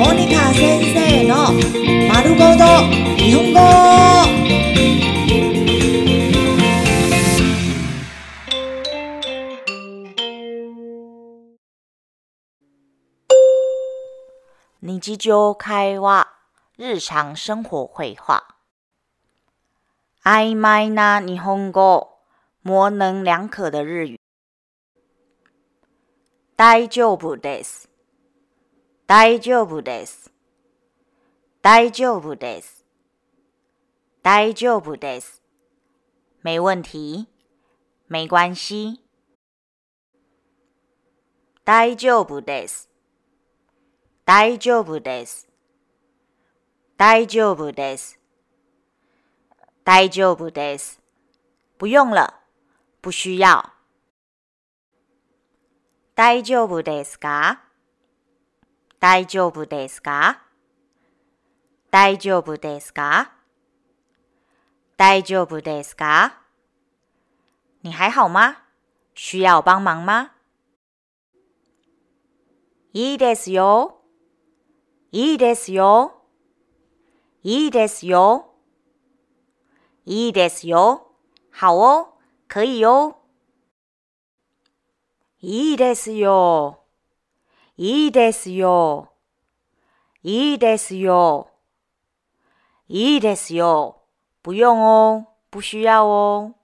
モニカ先生の丸ごと日本語。日常会話、日常生活会話。曖昧な日本語、模棱两可的日语。大丈夫です。 大丈夫です。大丈夫です。大丈夫です。没问题，没关系。大丈夫です。大丈夫です。大丈夫です。大丈夫です。不用了，不需要。大丈夫ですか 大丈夫ですか？大丈夫ですか？大丈夫ですか？你还好吗？需要帮忙吗？いいですよ。いいですよ。いいですよ。いいですよ。好哦，可以哦。いいですよ。いいですよ。いいですよ。いいですよ。不用哦，不需要哦。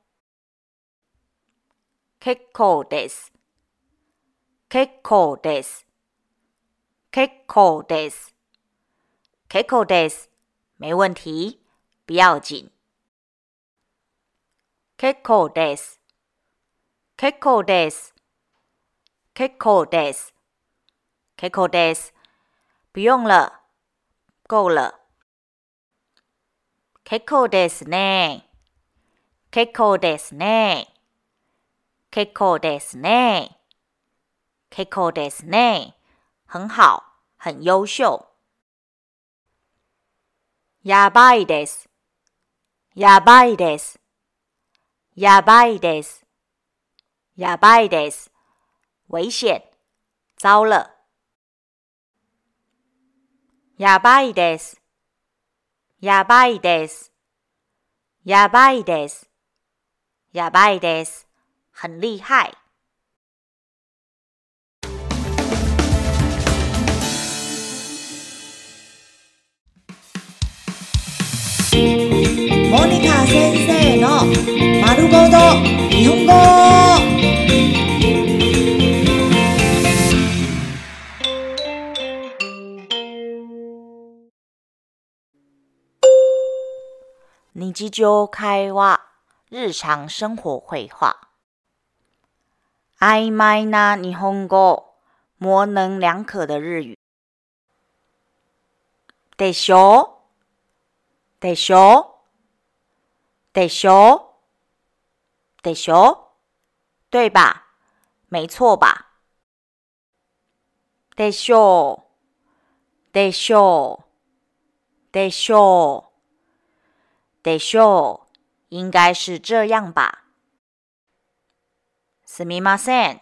結構です。結構です。結構です。結構です。没问题，不要紧。結構です。結構です。結構です。結構です。不用了，够了。結構ですね。結構ですね。結構ですね。結構ですね。很好，很优秀。やばいです。やばいです。やばいです。やばいです。危险，糟了。やばいです。やばいです。やばいです。やばいです。很厉害。モニカ先生の丸ごと日本語。日常会話、日常生活会話。曖昧な日本語、模棱两可的日語。でしょでしょでしょでしょ对吧？没错吧？でしょうでしょうでしょう でしょう，应该是这样吧。すみません。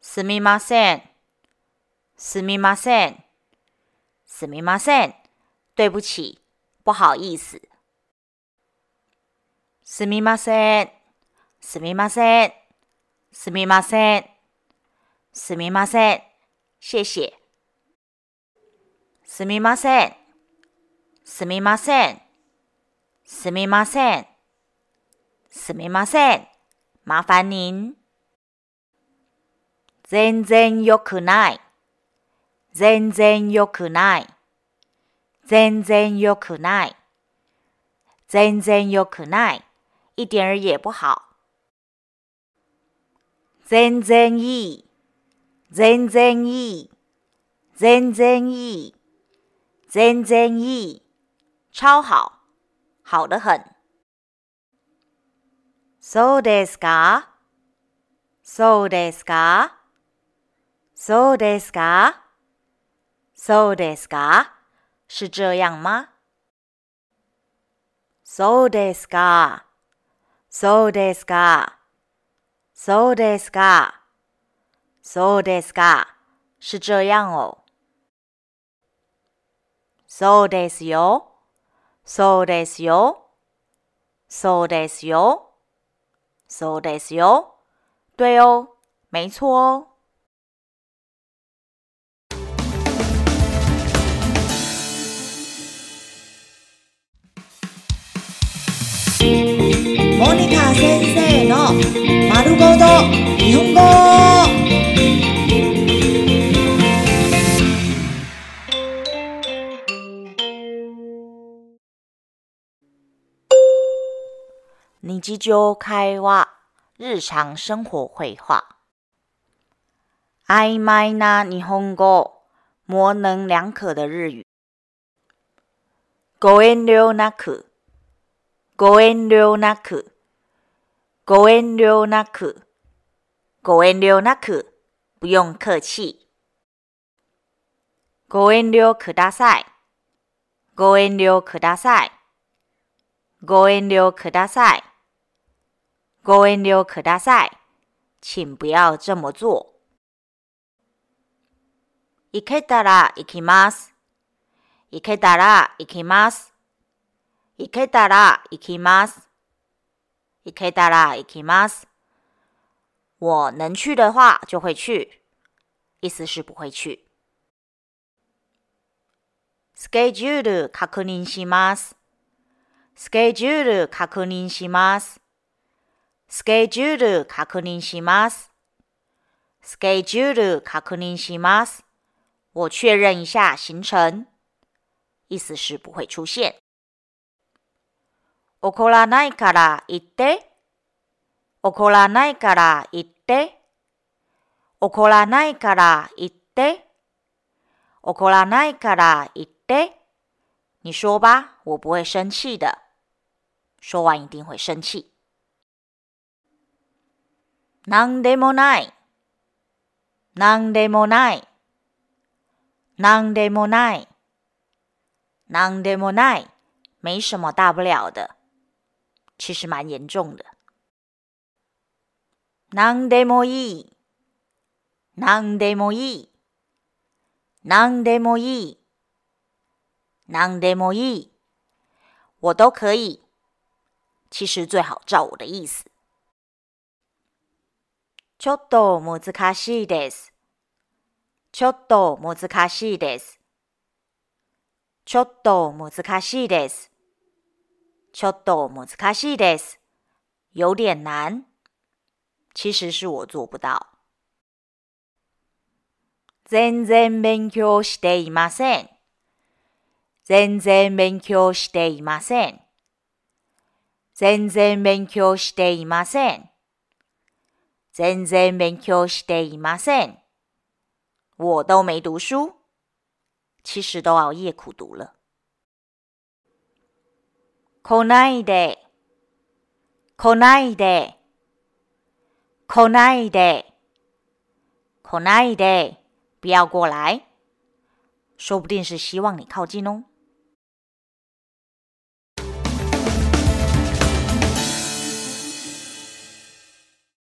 すみません。すみません。すみません。对不起，不好意思。すみません。すみません。すみません。すみません。谢谢。すみません。すみません。 すみません。すみません。麻烦您。全然良くない。全然良くない。全然良くない。全然良くない。一点儿也不好。全然いい。全然いい。全然いい。全然いい。超好。好的很。そうですか？そうですか？そうですか？そうですか？是这样吗？そうですか？そうですか？そうですか？そうですか？是这样哦。そうですよ。そうですよ。そうですよ。そうですよ。对哦，没错哦。モニカ先生の丸ごと日本語 日常会話、日常生活会話。曖昧な日本語、模棱两可的日語。ご遠慮なく、ご遠慮なく、ご遠慮なく、ご遠慮なく、不用客氣。ご遠慮ください。ご遠慮ください。ご遠慮ください。 ご遠慮ください。请不要这么做。行けたら行きます。行けたら行きます。行けたら行きます。行けたら行きます。我能去的话就会去，意思是不会去。スケジュール確認します。スケジュール確認します。 スケジュール確認します。スケジュール確認します。我确认一下行程，意思是不会出现。怒らないから言って。怒らないから言って。怒らないから言って。怒らないから言って。你说吧，我不会生气的。说完一定会生气。なんでもない。なんでもない。なんでもない。なんでもない。没什么大不了的。其实蛮严重的。なんでもいい。なんでもいい。なんでもいい。なんでもいい。我都可以。其实最好照我的意思。 ちょっと難しいです。ちょっと難しいです。ちょっと難しいです。ちょっと難しいです。有点难。其实是我做不到。全然勉強していません。全然勉強していません。全然勉強していません。全然勉強していません。我都没读书，其实都熬夜苦读了。来ないで、来ないで、来ないで、来ないで，不要过来，说不定是希望你靠近哦。